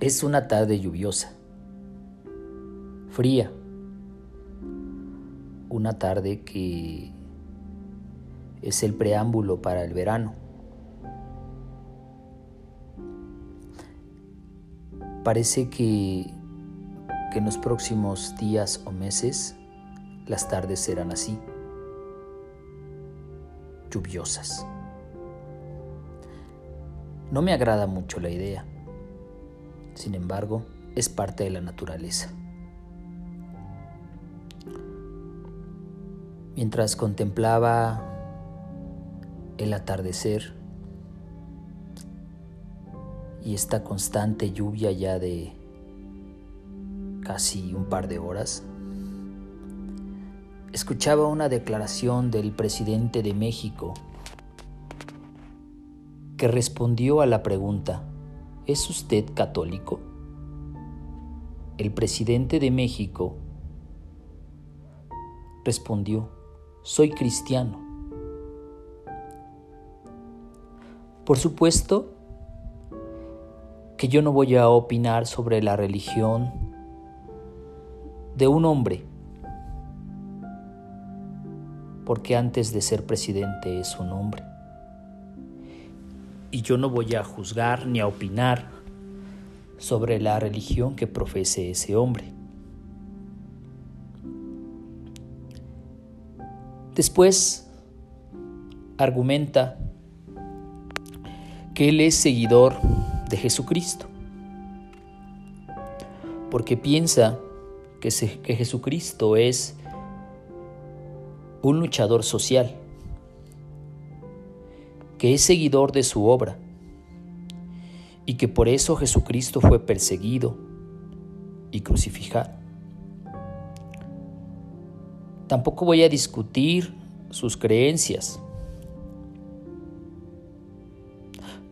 Es una tarde lluviosa, fría, una tarde que es el preámbulo para el verano. Parece que, que en los próximos días o meses las tardes serán así, lluviosas. No me agrada mucho la idea. Sin embargo, es parte de la naturaleza. Mientras contemplaba el atardecer y esta constante lluvia ya de casi un par de horas, escuchaba una declaración del presidente de México que respondió a la pregunta, ¿es usted católico? El presidente de México respondió, soy cristiano. Por supuesto que yo no voy a opinar sobre la religión de un hombre, porque antes de ser presidente es un hombre y yo no voy a juzgar ni a opinar sobre la religión que profese ese hombre. Después argumenta que él es seguidor de Jesucristo, porque piensa que, Jesucristo es un luchador social que es seguidor de su obra y que por eso Jesucristo fue perseguido y crucificado. Tampoco voy a discutir sus creencias.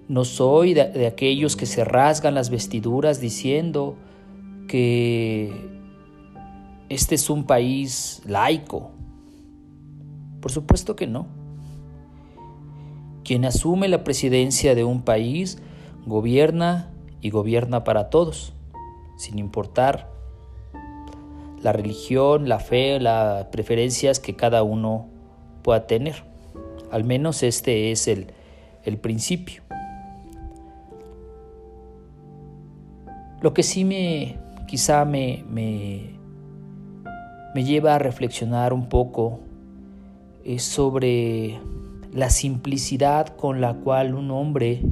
No soy de, aquellos que se rasgan las vestiduras diciendo que este es un país laico. Por supuesto que no. Quien asume la presidencia de un país gobierna y gobierna para todos, sin importar la religión, la fe, las preferencias que cada uno pueda tener. Al menos este es el, principio. Lo que sí me quizá me, me, me lleva a reflexionar un poco es sobre la simplicidad con la cual un hombre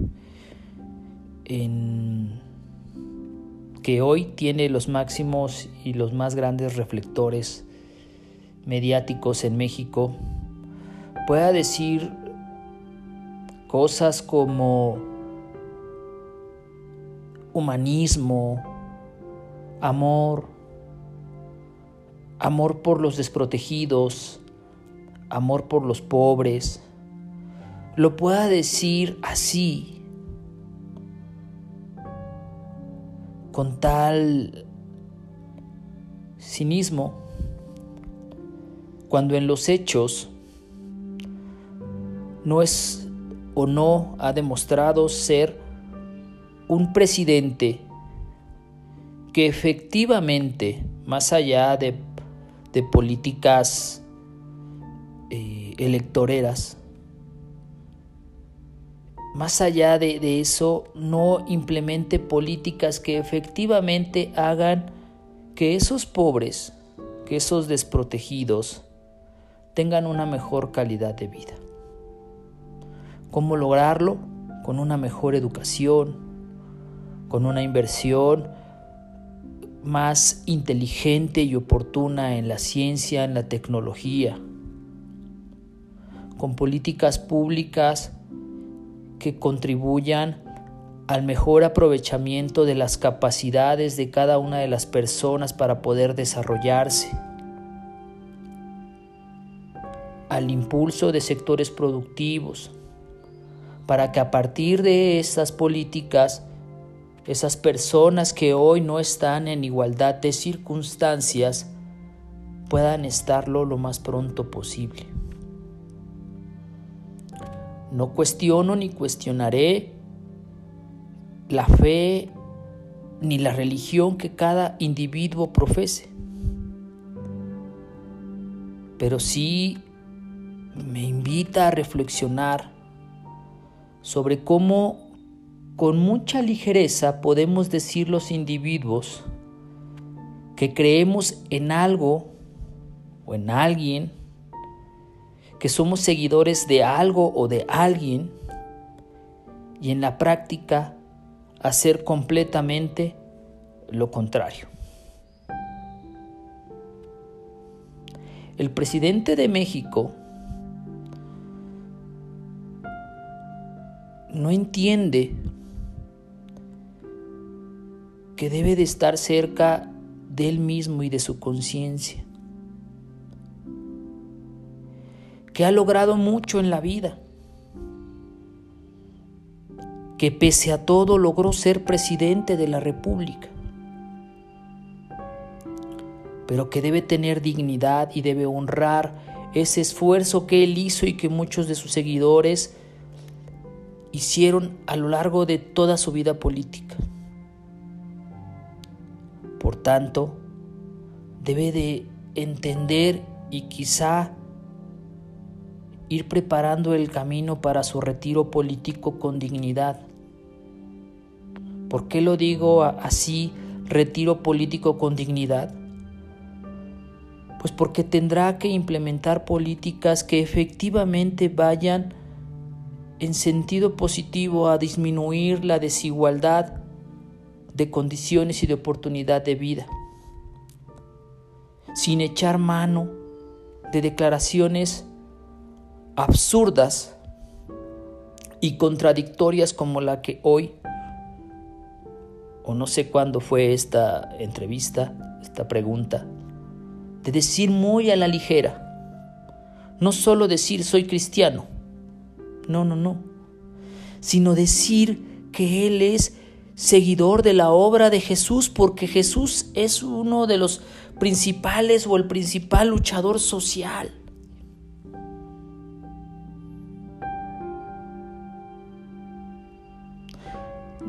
que hoy tiene los máximos y los más grandes reflectores mediáticos en México pueda decir cosas como humanismo, amor, amor por los desprotegidos, amor por los pobres, lo pueda decir así, con tal cinismo, cuando en los hechos no es o no ha demostrado ser un presidente que efectivamente, más allá de, políticas eh, electoreras, más allá de, eso, no implemente políticas que efectivamente hagan que esos pobres, que esos desprotegidos, tengan una mejor calidad de vida. ¿Cómo lograrlo? Con una mejor educación, con una inversión más inteligente y oportuna en la ciencia, en la tecnología, con políticas públicas que contribuyan al mejor aprovechamiento de las capacidades de cada una de las personas para poder desarrollarse, al impulso de sectores productivos, para que a partir de estas políticas, esas personas que hoy no están en igualdad de circunstancias puedan estarlo lo más pronto posible. No cuestiono ni cuestionaré la fe ni la religión que cada individuo profese. Pero sí me invita a reflexionar sobre cómo con mucha ligereza podemos decir los individuos que creemos en algo o en alguien, que somos seguidores de algo o de alguien, y en la práctica hacer completamente lo contrario. El presidente de México no entiende que debe de estar cerca de él mismo y de su conciencia, que ha logrado mucho en la vida, que pese a todo logró ser presidente de la República, pero que debe tener dignidad y debe honrar ese esfuerzo que él hizo y que muchos de sus seguidores hicieron a lo largo de toda su vida política. Por tanto, debe de entender y quizá ir preparando el camino para su retiro político con dignidad. ¿Por qué lo digo así, retiro político con dignidad? Pues porque tendrá que implementar políticas que efectivamente vayan en sentido positivo a disminuir la desigualdad de condiciones y de oportunidad de vida, sin echar mano de declaraciones absurdas y contradictorias como la que hoy, o no sé cuándo fue esta entrevista, esta pregunta, de decir muy a la ligera, no solo decir soy cristiano, no, no, no. Sino decir que Él es seguidor de la obra de Jesús porque Jesús es uno de los principales o el principal luchador social.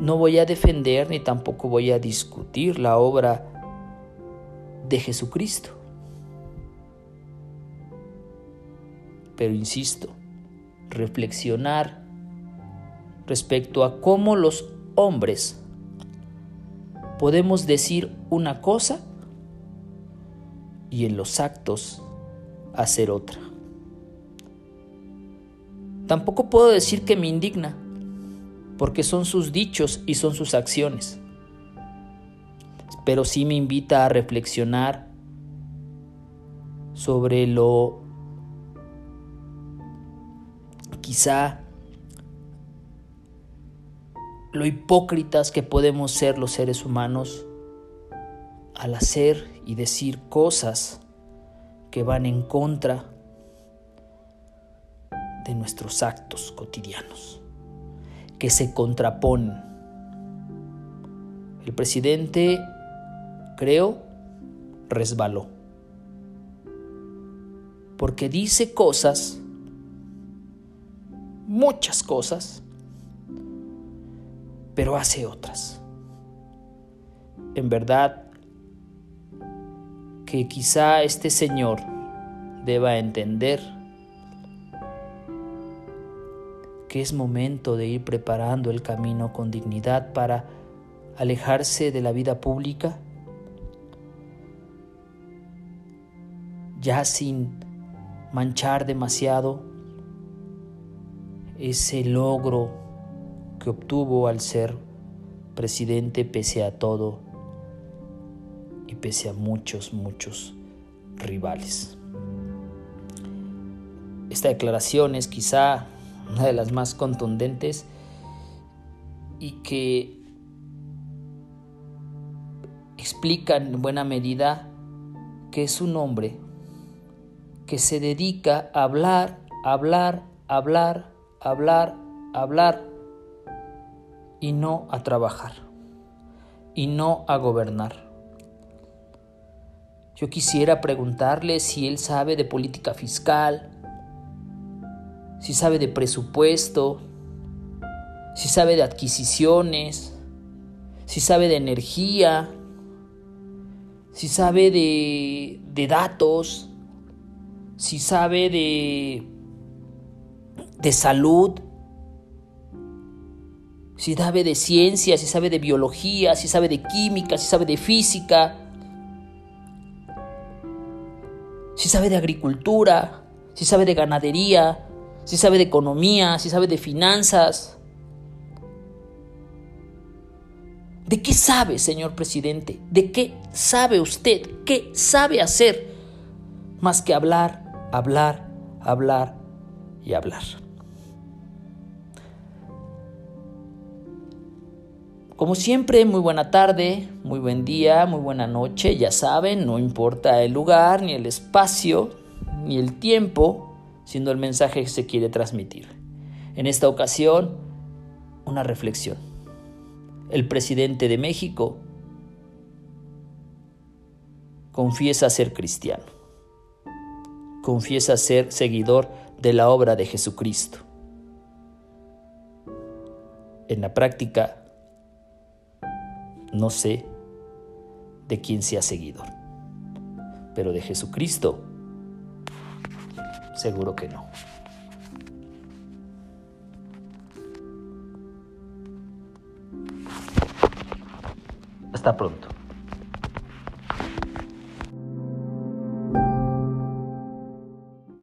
No voy a defender ni tampoco voy a discutir la obra de Jesucristo. Pero insisto, reflexionar respecto a cómo los hombres podemos decir una cosa y en los actos hacer otra. Tampoco puedo decir que me indigna, porque son sus dichos y son sus acciones. Pero sí me invita a reflexionar sobre lo quizá lo hipócritas que podemos ser los seres humanos al hacer y decir cosas que van en contra de nuestros actos cotidianos, que se contraponen. El presidente, creo, resbaló, porque dice cosas muchas cosas, pero hace otras. En verdad que quizá este Señor deba entender que es momento de ir preparando el camino con dignidad para alejarse de la vida pública, ya sin manchar demasiado ese logro que obtuvo al ser presidente pese a todo y pese a muchos, muchos rivales. Esta declaración es quizá una de las más contundentes y que explica en buena medida que es un hombre que se dedica a hablar, hablar, hablar, hablar, hablar y no a trabajar y no a gobernar. Yo quisiera preguntarle si él sabe de política fiscal, si sabe de presupuesto, si sabe de adquisiciones, si sabe de energía, si sabe de, de datos, si sabe de, de salud, si sabe de ciencia, si sabe de biología, si sabe de química, si sabe de física, si sabe de agricultura, si sabe de ganadería, si sabe de economía, si sabe de finanzas. ¿De qué sabe, señor presidente? ¿De qué sabe usted? ¿Qué sabe hacer? Más que hablar, hablar, hablar y hablar. Como siempre, muy buena tarde, muy buen día, muy buena noche, ya saben, no importa el lugar, ni el espacio, ni el tiempo, siendo el mensaje que se quiere transmitir. En esta ocasión, una reflexión. El presidente de México confiesa ser cristiano, confiesa ser seguidor de la obra de Jesucristo. En la práctica, no sé de quién sea seguidor, pero de Jesucristo Seguro que no. Hasta pronto.